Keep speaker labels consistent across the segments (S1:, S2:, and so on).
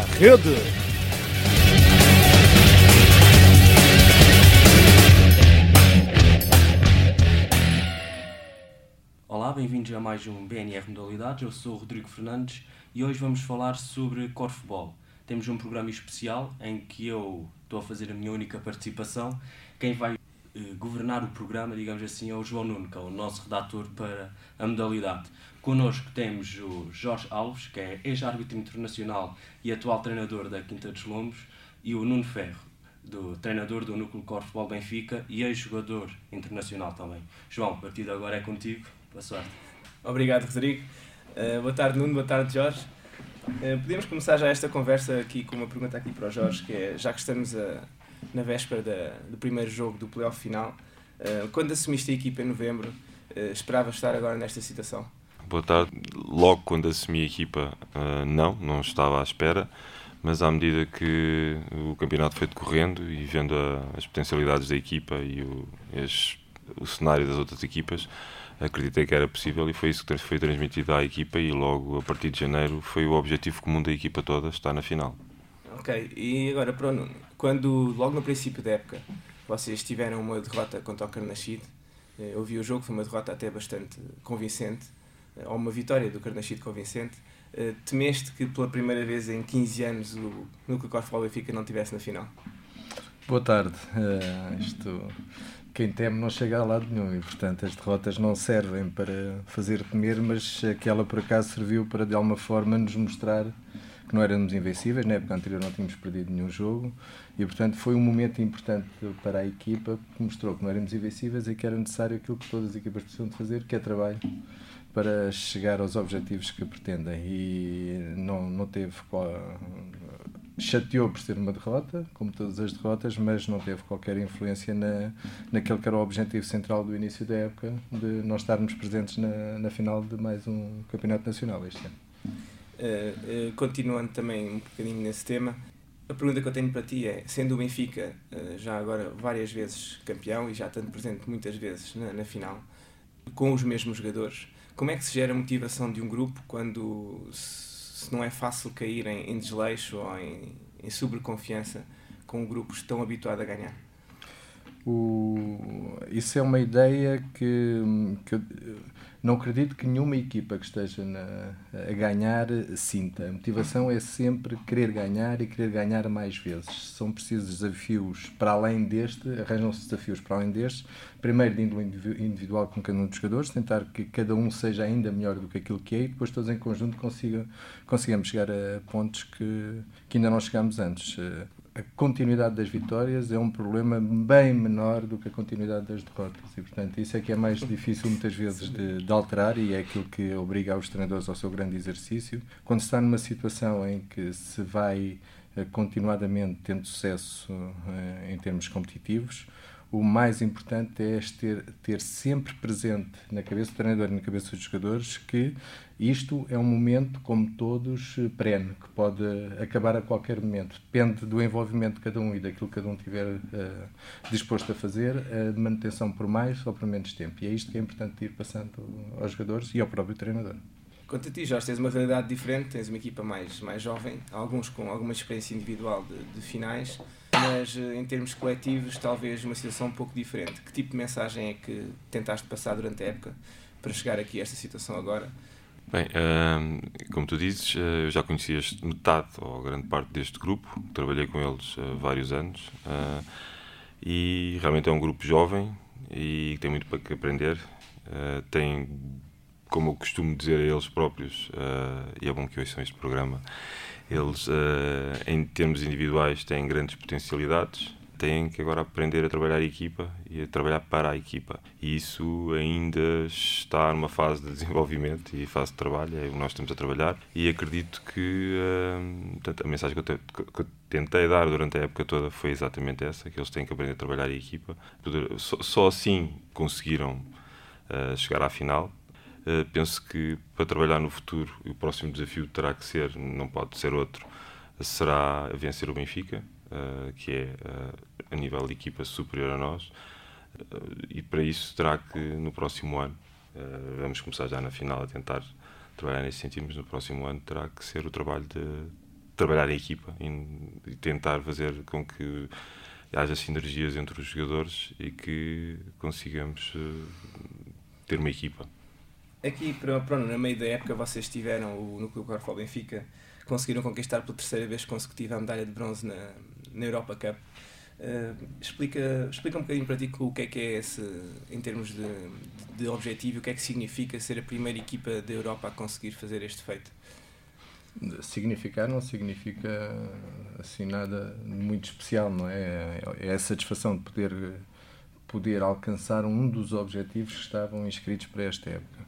S1: rede.
S2: Olá, bem-vindos a mais um BNR Modalidades. Eu sou o Rodrigo Fernandes e hoje vamos falar sobre corfball. Temos um programa especial em que eu estou a fazer a minha única participação. Quem vai eh, governar o programa, digamos assim, é o João Nuno, que é o nosso redator para a modalidade. Connosco temos o Jorge Alves, que é ex-árbitro internacional e atual treinador da Quinta dos Lombos, e o Nuno Ferro, do treinador do Núcleo Corfball Benfica e ex-jogador internacional também. João, a partir de agora é contigo. Boa sorte.
S3: Obrigado, Rodrigo. Uh, boa tarde, Nuno. Boa tarde, Jorge. Uh, podemos começar já esta conversa aqui com uma pergunta aqui para o Jorge, que é, já que estamos a, na véspera da, do primeiro jogo do playoff final, uh, quando assumiste a equipa em novembro, esperavas estar agora nesta situação?
S4: Boa tarde. Logo quando assumi a equipa, não, não estava à espera, mas à medida que o campeonato foi decorrendo e vendo as potencialidades da equipa e o, as, o cenário das outras equipas, acreditei que era possível e foi isso que foi transmitido à equipa e logo a partir de janeiro foi o objetivo comum da equipa toda estar na final.
S3: Ok, e agora para o Nuno, quando logo no princípio da época vocês tiveram uma derrota contra o Carnachide, eh, eu vi o jogo, foi uma derrota até bastante convincente, ou uma vitória do Carnachide convincente, eh, temeste que pela primeira vez em 15 anos o Núcleo Corfball Benfica não estivesse na final?
S5: Boa tarde. Uh, isto quem teme não chega a lado nenhum e, portanto, as derrotas não servem para fazer temer, mas aquela por acaso serviu para, de alguma forma, nos mostrar que não éramos invencíveis. Na época anterior não tínhamos perdido nenhum jogo e, portanto, foi um momento importante para a equipa que mostrou que não éramos invencíveis e que era necessário aquilo que todas as equipas precisam de fazer, que é trabalho para chegar aos objetivos que pretendem e não, não teve chateou por ser uma derrota, como todas as derrotas, mas não teve qualquer influência na, naquele que era o objetivo central do início da época, de nós estarmos presentes na, na final de mais um campeonato nacional este ano.
S3: Uh, uh, continuando também um bocadinho nesse tema, a pergunta que eu tenho para ti é, sendo o Benfica uh, já agora várias vezes campeão e já estando presente muitas vezes na, na final, com os mesmos jogadores, como é que se gera a motivação de um grupo quando se não é fácil cair em, em desleixo ou em, em sobreconfiança com grupos tão habituados a ganhar?
S5: O, isso é uma ideia que, que não acredito que nenhuma equipa que esteja na, a ganhar sinta. A motivação é sempre querer ganhar e querer ganhar mais vezes. São precisos desafios para além deste, arranjam-se desafios para além destes. Primeiro, de índole individual com cada um dos jogadores, tentar que cada um seja ainda melhor do que aquilo que é e depois todos em conjunto consiga, consigamos chegar a pontos que, que ainda não chegamos antes a continuidade das vitórias é um problema bem menor do que a continuidade das derrotas. E portanto isso é que é mais difícil muitas vezes de, de, alterar e é aquilo que obriga os treinadores ao seu grande exercício. Quando se está numa situação em que se vai eh, continuadamente tendo sucesso eh, em termos competitivos o mais importante é ter, ter sempre presente na cabeça do treinador e na cabeça dos jogadores que isto é um momento, como todos, perene, que pode acabar a qualquer momento. Depende do envolvimento de cada um e daquilo que cada um estiver uh, disposto a fazer, a manutenção por mais ou por menos tempo. E é isto que é importante ir passando aos jogadores e ao próprio treinador.
S3: Quanto a ti, Jorge, tens uma realidade diferente, tens uma equipa mais, mais jovem, alguns com alguma experiência individual de, de finais mas eh, em termos coletivos, talvez uma situação um pouco diferente. Que tipo de mensagem é que tentaste passar durante a época para chegar aqui a esta situação agora?
S4: Bem, uh, como tu dizes, uh, eu já conhecias metade ou grande parte deste grupo, trabalhei com eles há uh, vários anos e realmente é um grupo jovem e tem muito para que aprender. tem, como eu costumo dizer a eles próprios, e é bom que ouçam este programa, eles, uh, em termos individuais, têm grandes potencialidades, têm que agora aprender a trabalhar a equipa e a trabalhar para a equipa. E isso ainda está numa fase de desenvolvimento e fase de trabalho, é o que nós estamos a trabalhar. E acredito que uh, portanto, a mensagem que eu, que tentei dar durante a época toda foi exatamente essa: que eles têm que aprender a trabalhar a equipa. Só, só assim conseguiram uh, chegar à final Uh, penso que para trabalhar no futuro, o próximo desafio terá que ser, não pode ser outro, será vencer o Benfica, uh, que é uh, a nível de equipa superior a nós, e para isso terá que no próximo ano, vamos começar já na final a tentar trabalhar nesse sentido, mas no próximo ano terá que ser o trabalho de trabalhar em equipa e, tentar fazer com que haja sinergias entre os jogadores e que consigamos ter uma equipa.
S3: Aqui, pronto, no meio da época, vocês tiveram o Núcleo Corfball Benfica, conseguiram conquistar pela terceira vez consecutiva a medalha de bronze na, na Europa Cup. Uh, explica, explica um bocadinho para ti o que é que é esse, em termos de, de objetivo, o que é que significa ser a primeira equipa da Europa a conseguir fazer este feito?
S5: Significar não significa assim nada muito especial, não é? É a satisfação de poder, poder alcançar um dos objetivos que estavam inscritos para esta época.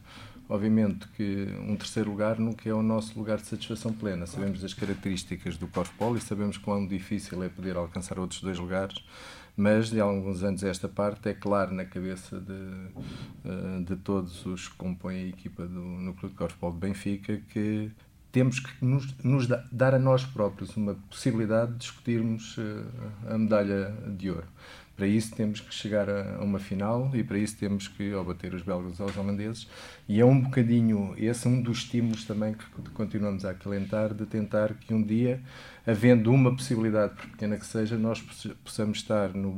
S5: Obviamente que um terceiro lugar nunca é o nosso lugar de satisfação plena. Sabemos das características do Corfball e sabemos quão difícil é poder alcançar outros dois lugares, mas de alguns anos esta parte é claro na cabeça de, eh, de todos os que compõem a equipa do Núcleo de Corfball de Benfica que temos que nos, nos, dar a nós próprios uma possibilidade de discutirmos uh, a medalha de ouro. Para isso temos que chegar a, uma final e para isso temos que obater os belgas aos holandeses. E é um bocadinho, esse é um dos estímulos também que continuamos a acalentar de tentar que um dia havendo uma possibilidade, por pequena que seja, nós possamos estar no,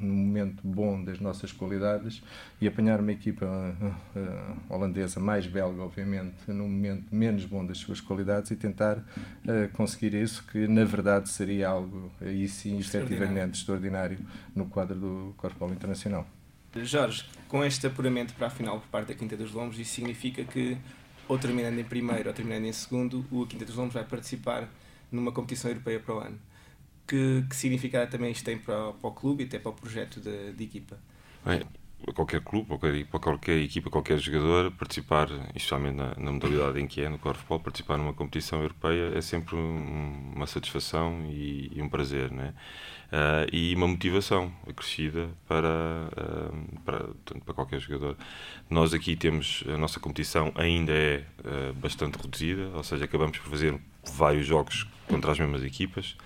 S5: no momento bom das nossas qualidades e apanhar uma equipa uh, uh, holandesa, mais belga, obviamente, no momento menos bom das suas qualidades e tentar uh, conseguir isso, que na verdade seria algo, aí sim, efetivamente extraordinário no quadro do Corpo Internacional.
S3: Jorge, com este apuramento para a final por parte da Quinta dos Lombos, isso significa que, ou terminando em primeiro ou terminando em segundo, o Quinta dos Lombos vai participar numa competição europeia para o ano. Que, que significado também isto tem para, para o clube e até para o projeto de, de equipa?
S4: Bem, qualquer clube, qualquer, qualquer equipa, qualquer jogador, participar, especialmente na, na modalidade em que é, no corfball, participar numa competição europeia é sempre um, uma satisfação e, e, um prazer, né? Uh, e uma motivação acrescida para, uh, para, para qualquer jogador. Nós aqui temos, a nossa competição ainda é uh, bastante reduzida, ou seja, acabamos por fazer vários jogos contra as mesmas equipas.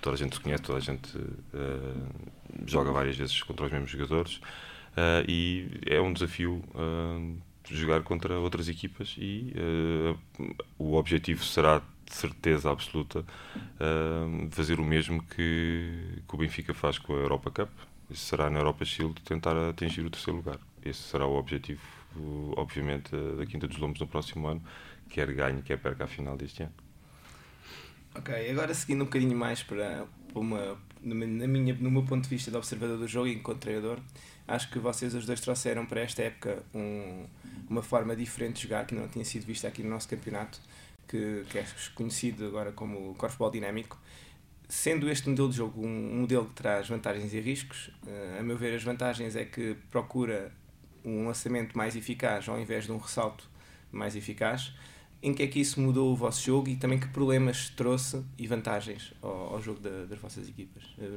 S4: Toda a gente se conhece, toda a gente uh, joga várias vezes contra os mesmos jogadores uh, e é um desafio uh, jogar contra outras equipas e o objetivo será de certeza absoluta fazer o mesmo que, que o Benfica faz com a Europa Cup. Isso será na Europa Shield tentar atingir o terceiro lugar. Esse será o objetivo, obviamente, da Quinta dos Lombos no próximo ano, quer ganhe, quer perca a final deste ano.
S3: Ok, agora seguindo um bocadinho mais para, uma, na minha, no meu ponto de vista de observador do jogo e enquanto treinador, acho que vocês os dois trouxeram para esta época um, uma forma diferente de jogar que não tinha sido vista aqui no nosso campeonato, que, que é conhecido agora como corfball dinâmico. Sendo este modelo de jogo um, modelo que traz vantagens e riscos, uh, a meu ver, as vantagens é que procura um lançamento mais eficaz ao invés de um ressalto mais eficaz em que é que isso mudou o vosso jogo e também que problemas trouxe e vantagens ao, ao jogo da, das vossas equipas? Eh,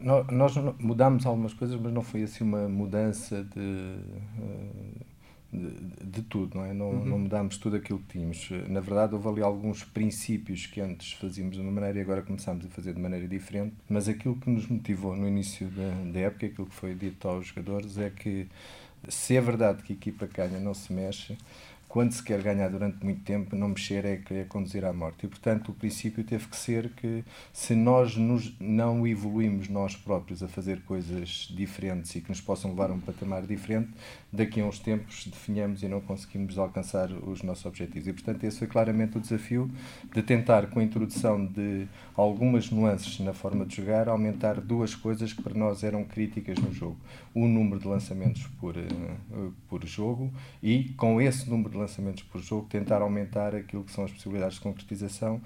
S5: nós mudámos algumas coisas, mas não foi assim uma mudança de, eh, de, de tudo, não é? Não, uhum. não mudámos tudo aquilo que tínhamos. Na verdade, houve ali alguns princípios que antes fazíamos de uma maneira e agora começámos a fazer de maneira diferente, mas aquilo que nos motivou no início da, da época, aquilo que foi dito aos jogadores, é que se é verdade que a equipa ganha não se mexe, quando se quer ganhar durante muito tempo, não mexer é querer conduzir à morte. E, portanto, o princípio teve que ser que, se nós nos, não evoluímos nós próprios a fazer coisas diferentes e que nos possam levar a um patamar diferente, daqui a uns tempos definhamos e não conseguimos alcançar os nossos objetivos. E, portanto, esse foi claramente o desafio de tentar, com a introdução de algumas nuances na forma de jogar, aumentar duas coisas que para nós eram críticas no jogo. O número de lançamentos por, uh, por jogo e, com esse número de lançamentos por jogo, tentar aumentar aquilo que são as possibilidades de concretização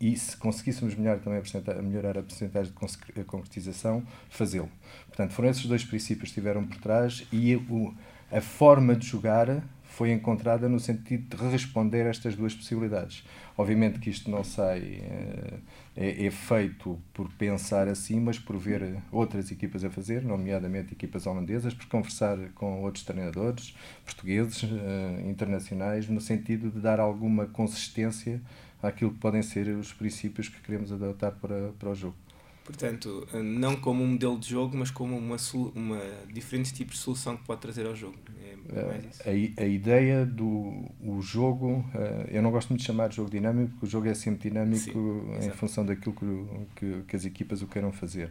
S5: e se conseguíssemos melhorar também a, melhorar a percentagem de concretização, fazê-lo. Portanto, foram esses dois princípios que estiveram por trás e o, a forma de jogar foi encontrada no sentido de responder a estas duas possibilidades. Obviamente que isto não sai, eh, é, é, feito por pensar assim, mas por ver outras equipas a fazer, nomeadamente equipas holandesas, por conversar com outros treinadores portugueses, eh, internacionais, no sentido de dar alguma consistência àquilo que podem ser os princípios que queremos adotar para, para o jogo.
S3: Portanto, não como um modelo de jogo, mas como uma, uma diferentes tipos de solução que pode trazer ao jogo. É
S5: a, a, ideia do o jogo, eu não gosto muito de chamar de jogo dinâmico, porque o jogo é sempre dinâmico Sim, em função daquilo que, que, que as equipas o queiram fazer.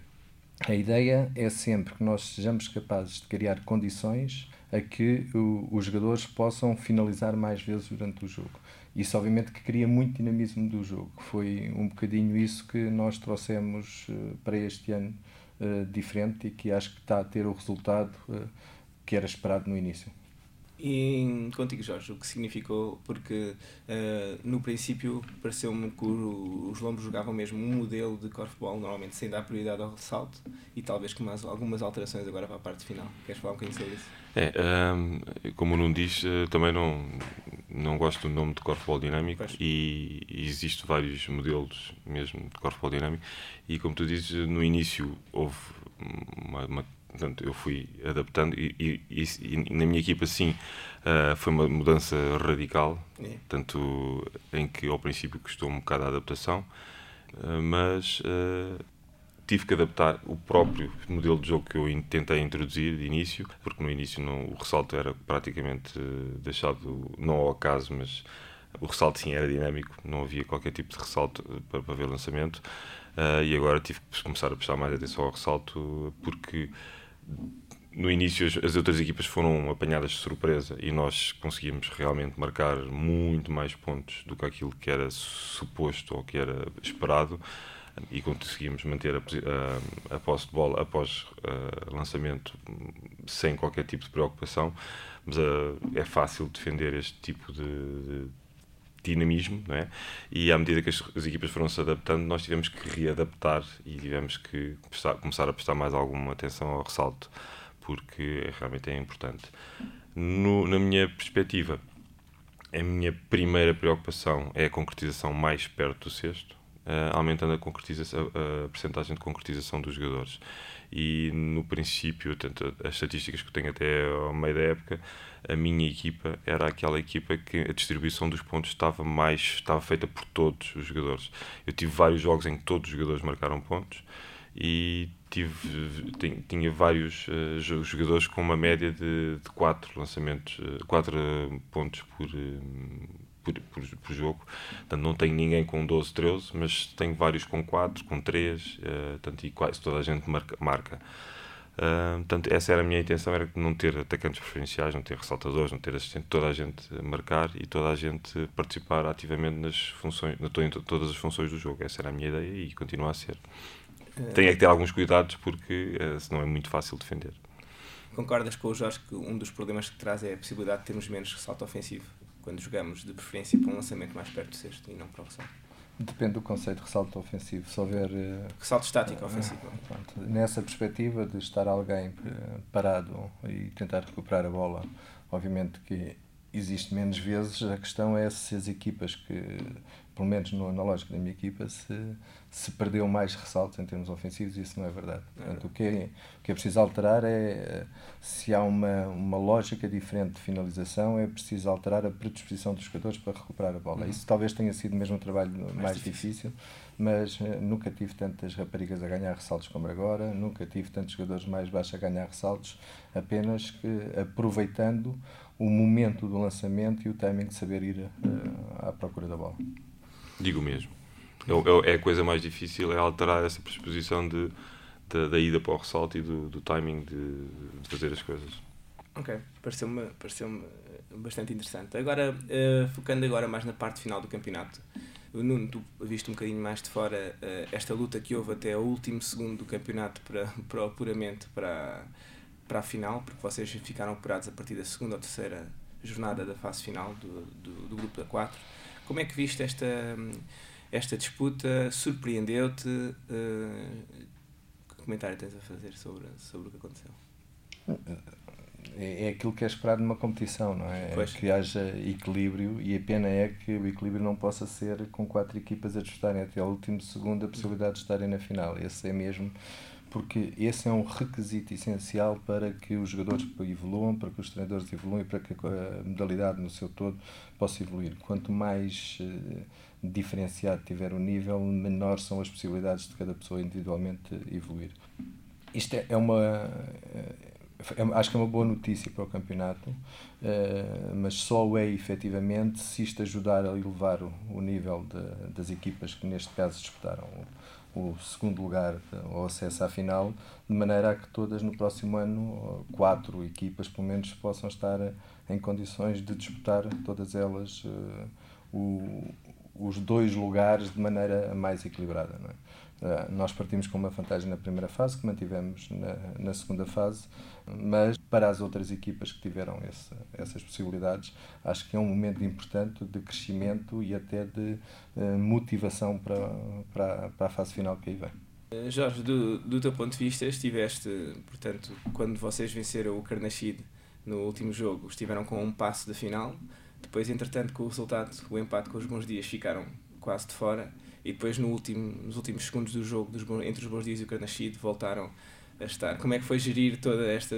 S5: A ideia é sempre que nós sejamos capazes de criar condições a que o, os jogadores possam finalizar mais vezes durante o jogo. Isso, obviamente, que cria muito dinamismo do jogo. Foi um bocadinho isso que nós trouxemos uh, para este ano uh, diferente e que acho que está a ter o resultado uh, que era esperado no início.
S3: E contigo, Jorge, o que significou? Porque uh, no princípio pareceu-me que os Lombos jogavam mesmo um modelo de corfball, normalmente sem dar prioridade ao ressalto, e talvez com mais, algumas alterações agora para a parte final. Queres falar um bocadinho sobre isso?
S4: É, um, como não diz, eh, também não, não gosto do nome de corfball dinâmico e, e existem vários modelos mesmo de corfball dinâmico e como tu dizes, no início houve uma, uma Portanto, eu fui adaptando e, e, e, na minha equipa, sim, uh, foi uma mudança radical. É. Tanto em que ao princípio custou um bocado a adaptação, uh, mas uh, tive que adaptar o próprio modelo de jogo que eu tentei introduzir de início, porque no início não, o ressalto era praticamente deixado, não ao acaso, mas o ressalto sim era dinâmico, não havia qualquer tipo de ressalto para, para ver o lançamento. e agora tive que começar a prestar mais atenção ao ressalto, porque no início as, as, outras equipas foram apanhadas de surpresa e nós conseguimos realmente marcar muito mais pontos do que aquilo que era suposto ou que era esperado e conseguimos manter a, a, a posse de bola após uh, lançamento sem qualquer tipo de preocupação mas uh, é fácil defender este tipo de, de dinamismo, não é? E à medida que as, as, equipas foram se adaptando, nós tivemos que readaptar e tivemos que prestar, começar a prestar mais alguma atenção ao ressalto, porque realmente é importante. No, na minha perspectiva, a minha primeira preocupação é a concretização mais perto do sexto, uh, aumentando a, concretização, a, a percentagem de concretização dos jogadores. E no princípio, tanto as estatísticas que tenho até ao meio da época, a minha equipa era aquela equipa que a distribuição dos pontos estava mais estava feita por todos os jogadores. Eu tive vários jogos em que todos os jogadores marcaram pontos e tive tinha vários uh, jogadores com uma média de, de quatro lançamentos, uh, quatro pontos por, uh, por, por, por, jogo. Portanto, não tenho ninguém com 12, 13, mas tenho vários com 4, com 3, uh, e quase toda a gente marca. marca. Uh, portanto, essa era a minha intenção, era não ter atacantes preferenciais, não ter ressaltadores, não ter assistente, toda a gente marcar e toda a gente participar ativamente nas funções, em todas as funções do jogo. Essa era a minha ideia e continua a ser. Uh, Tenho é que ter alguns cuidados porque uh, senão é muito fácil defender.
S3: Concordas com o Jorge que um dos problemas que traz é a possibilidade de termos menos ressalto ofensivo quando jogamos de preferência para um lançamento mais perto do sexto e não para o ressalto?
S5: Depende do conceito de ressalto ofensivo. Se houver. Uh,
S3: ressalto estático ofensivo.
S5: Uh, pronto, nessa perspectiva de estar alguém eh, parado e tentar recuperar a bola, obviamente que existe menos vezes. A questão é se as equipas que, pelo menos no, na lógica da minha equipa, se, se perdeu mais ressaltos em termos ofensivos, isso não é verdade. Portanto, o, que é, o que é preciso alterar é se há uma, uma lógica diferente de finalização, é preciso alterar a predisposição dos jogadores para recuperar a bola. Uhum. Isso talvez tenha sido mesmo um trabalho mais, mais difícil. difícil, mas uh, nunca tive tantas raparigas a ganhar ressaltos como agora, nunca tive tantos jogadores mais baixos a ganhar ressaltos, apenas que aproveitando o momento do lançamento e o timing de saber ir uh, à procura da bola.
S4: Digo mesmo. É, é, é, a coisa mais difícil, é alterar essa predisposição de, de, da ida para o ressalto e do, do timing de, de, fazer as coisas.
S3: Ok, pareceu-me pareceu bastante interessante. Agora, uh, focando agora mais na parte final do campeonato, Nuno, tu viste um bocadinho mais de fora uh, esta luta que houve até o último segundo do campeonato para, para o apuramento para para a final, porque vocês ficaram operados a partir da segunda ou terceira jornada da fase final do, do, do grupo da 4. Como é que viste esta, esta disputa? Surpreendeu-te? Uh, que comentário tens a fazer sobre, sobre o que aconteceu?
S5: É, é aquilo que é esperado numa competição, não é? é? Que haja equilíbrio e a pena é que o equilíbrio não possa ser com quatro equipas a disputarem até ao último segundo a possibilidade de estarem na final. Esse é mesmo porque esse é um requisito essencial para que os jogadores evoluam, para que os treinadores evoluam e para que a modalidade no seu todo possa evoluir. Quanto mais uh, diferenciado tiver o nível, menor são as possibilidades de cada pessoa individualmente evoluir. Isto é, é uma. Uh, acho que é uma boa notícia para o campeonato, uh, mas só o é efetivamente se isto ajudar a elevar o, o nível de, das equipas que neste caso disputaram o, segundo lugar ou acesso à final, de maneira a que todas no próximo ano, quatro equipas pelo menos, possam estar em condições de disputar todas elas uh, o, os dois lugares de maneira mais equilibrada. É? Uh, nós partimos com uma vantagem na primeira fase, que mantivemos na, na segunda fase, mas para as outras equipas que tiveram esse, essas possibilidades, acho que é um momento importante de crescimento e até de uh, motivação para, para, para a fase final que aí vem.
S3: Eh, Jorge, do, do teu ponto de vista, estiveste, portanto, quando vocês venceram o Carnachide no último jogo, estiveram com um passo da final, depois, entretanto, com o resultado, o empate com os bons dias, ficaram quase de fora. E depois, no último, nos últimos segundos do jogo, dos, entre os bons dias e o Carnachide, voltaram a estar. Como é que foi gerir toda esta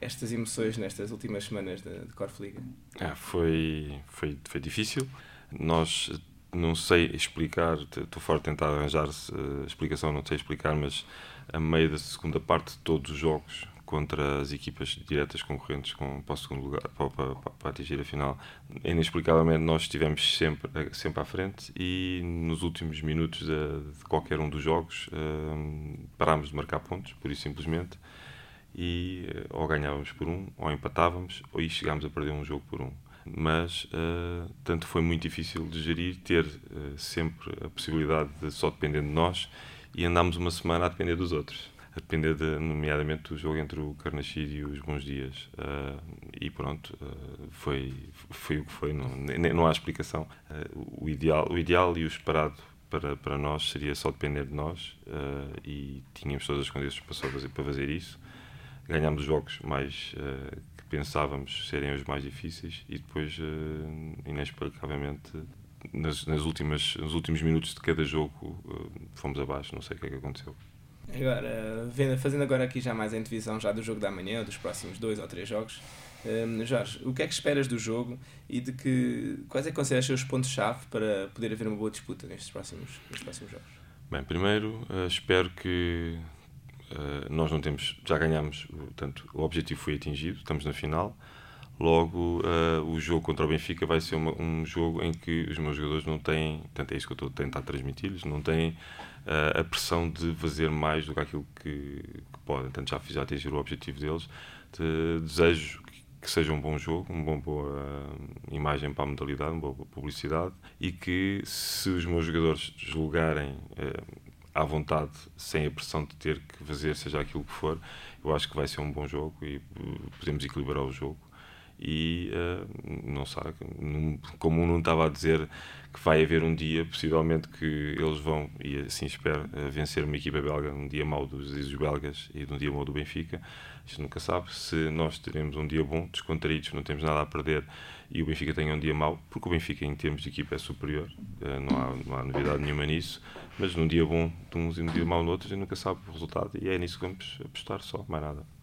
S3: estas emoções nestas últimas semanas de, de Corfliga?
S4: Ah, foi, foi, foi difícil. Nós não sei explicar, estou fora de tentar arranjar uh, explicação, não sei explicar, mas a meio da segunda parte de todos os jogos contra as equipas diretas concorrentes com, para o segundo lugar, para, para, para atingir a final. Inexplicavelmente nós estivemos sempre, sempre à frente e nos últimos minutos de, de qualquer um dos jogos um, parámos de marcar pontos, por isso simplesmente, e eh, ou ganhávamos por um, ou empatávamos, ou chegámos a perder um jogo por um. Mas, uh, tanto foi muito difícil de gerir, ter uh, sempre a possibilidade de só depender de nós e andámos uma semana a depender dos outros depender, de, nomeadamente, do jogo entre o Carnachide e os Bons Dias. Uh, e pronto, uh, foi, foi o que foi, não, não há explicação. Uh, o, ideal, o ideal e o esperado para, para nós seria só depender de nós e tínhamos todas as condições para fazer, para fazer isso. Ganhámos os jogos mais que pensávamos serem os mais difíceis e depois, inexplicavelmente, nas, nas últimas, nos últimos minutos de cada jogo fomos abaixo, não sei o que é que aconteceu.
S3: Agora, vendo, fazendo agora aqui já mais a antevisão já do jogo da manhã, dos próximos dois ou três jogos, um, Jorge, o que é que esperas do jogo e de que quais é que consideras os pontos-chave para poder haver uma boa disputa nestes próximos, nestes próximos jogos?
S4: Bem, primeiro uh, espero que uh, nós não temos, já ganhamos, portanto, o objetivo foi atingido, estamos na final. Logo, uh, o jogo contra o Benfica vai ser uma, um jogo em que os meus jogadores não têm, portanto, é isso que eu estou a tentar transmitir-lhes, não têm a pressão de fazer mais do que aquilo que, que podem. Portanto, já, já atingir o objetivo deles. De, desejo que, seja um bom jogo, uma boa uh, imagem para a modalidade, uma boa publicidade e que, se os meus jogadores julgarem uh, à vontade, sem a pressão de ter que fazer seja aquilo que for, eu acho que vai ser um bom jogo e podemos equilibrar o jogo e uh, não sabe, como não estava a dizer que vai haver um dia, possivelmente que eles vão, e assim espero, uh, vencer uma equipa belga, um dia mau dos, dos belgas e um dia mau do Benfica. Isto nunca sabe. Se nós teremos um dia bom, descontraídos, não temos nada a perder, e o Benfica tenha um dia mau, porque o Benfica em termos de equipa é superior, uh, não, há, não há novidade nenhuma nisso, mas num dia bom de uns e num dia mau no outro, a gente nunca sabe o resultado, e é nisso que vamos apostar só, mais nada.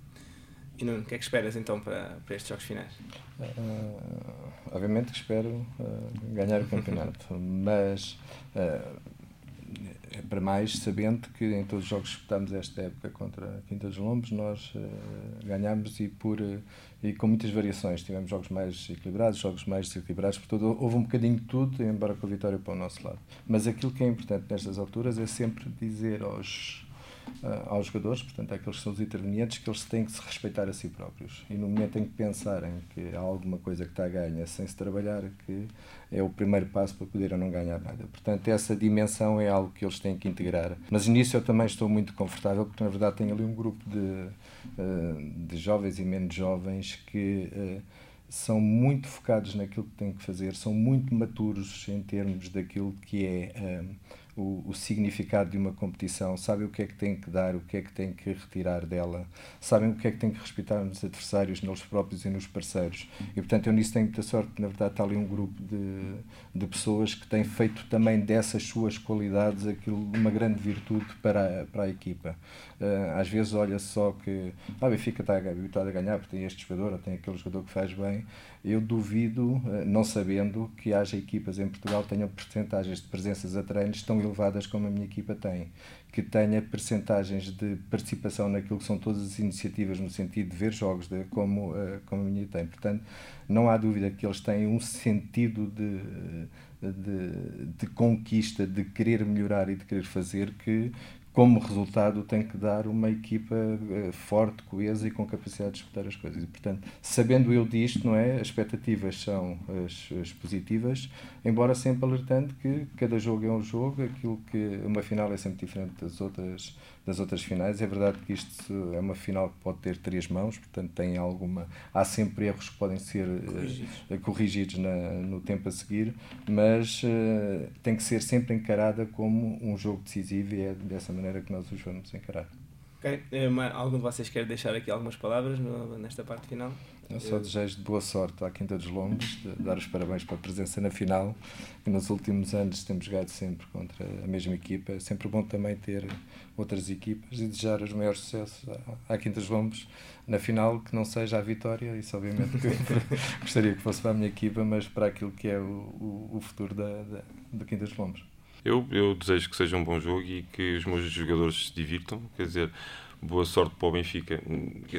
S3: E Nuno, o que é que esperas então para, para estes jogos finais?
S5: Uh, obviamente que espero uh, ganhar o campeonato, mas uh, para mais sabendo que em todos os jogos que disputámos esta época contra a Quinta dos Lombos nós ganhámos e por e com muitas variações tivemos jogos mais equilibrados jogos mais desequilibrados portanto houve um bocadinho de tudo embora com a vitória para o nosso lado mas aquilo que é importante nestas alturas é sempre dizer aos aos jogadores, portanto, àqueles que são os intervenientes, que eles têm que se respeitar a si próprios. E no momento em que pensarem que há alguma coisa que está a ganhar sem se trabalhar, que é o primeiro passo para poder ou não ganhar nada. Portanto, essa dimensão é algo que eles têm que integrar. Mas nisso eu também estou muito confortável, porque na verdade tenho ali um grupo de, uh, de jovens e menos jovens que. Uh, são muito focados naquilo que têm que fazer, são muito maturos em termos daquilo que é o, o, significado de uma competição, sabem o que é que têm que dar, o que é que têm que retirar dela, sabem o que é que têm que respeitar nos adversários, neles próprios e nos parceiros. E portanto eu nisso tenho muita sorte, na verdade está ali um grupo de, de pessoas que têm feito também dessas suas qualidades aquilo uma grande virtude para a, para a equipa. Uh, às vezes olha só que ah, Benfica está habituado a ganhar porque tem este jogador ou tem aquele jogador que faz bem. Eu duvido, uh, não sabendo, que haja equipas em Portugal que tenham porcentagens de presenças a treinos tão elevadas como a minha equipa tem, que tenha percentagens de participação naquilo que são todas as iniciativas no sentido de ver jogos de, como, uh, como a minha tem. Portanto, não há dúvida que eles têm um sentido de, de, de conquista, de querer melhorar e de querer fazer que como resultado tem que dar uma equipa uh, forte, coesa e com capacidade de disputar as coisas. E, portanto, sabendo eu disto, não é? As expectativas são as, as, positivas, embora sempre alertando que cada jogo é um jogo, aquilo que uma final é sempre diferente das outras das outras finais. É verdade que isto é uma final que pode ter três mãos, portanto tem alguma. Há sempre erros que podem ser corrigidos, uh, corrigidos na, no tempo a seguir, mas uh, tem que ser sempre encarada como um jogo decisivo e é dessa maneira que nós os vamos encarar.
S3: Ok, uh, algum de vocês quer deixar aqui algumas palavras nesta parte final?
S5: Eu só desejo de boa sorte à Quinta dos Lombos, dar os parabéns pela presença na final, que nos últimos anos temos jogado sempre contra a mesma equipa. É sempre bom também ter outras equipas e desejar os maiores sucessos à Quinta dos Lombos na final, que não seja a vitória, isso obviamente que gostaria que fosse para a minha equipa, mas para aquilo que é o, o, o futuro da, da, da Quinta dos Lombos.
S4: Eu, eu desejo que seja um bom jogo e que os meus jogadores se divirtam, quer dizer, boa sorte para o Benfica.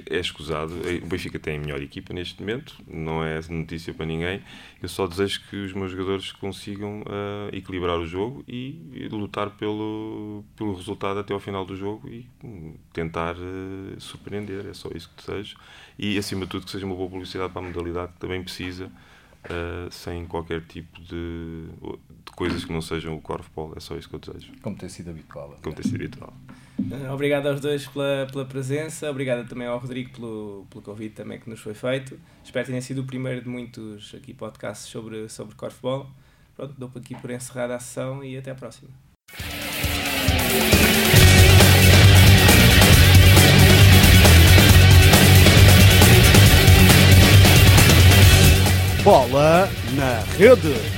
S4: É escusado. O Benfica tem a melhor equipa neste momento, não é notícia para ninguém. Eu só desejo que os meus jogadores consigam uh, equilibrar o jogo e, e, lutar pelo, pelo resultado até ao final do jogo e um, tentar uh, surpreender. É só isso que desejo. E acima de tudo, que seja uma boa publicidade para a modalidade que também precisa. Uh, sem qualquer tipo de, de, coisas que não sejam o corfball. É só isso que eu desejo.
S5: Como tem sido habitual.
S4: Como tem sido habitual.
S3: Uh, obrigado aos dois pela, pela presença, obrigado também ao Rodrigo pelo, pelo convite também que nos foi feito. Espero que tenha sido o primeiro de muitos aqui podcasts sobre, sobre corfball. Pronto, dou aqui por encerrada a sessão e até à próxima.
S1: Bola na rede.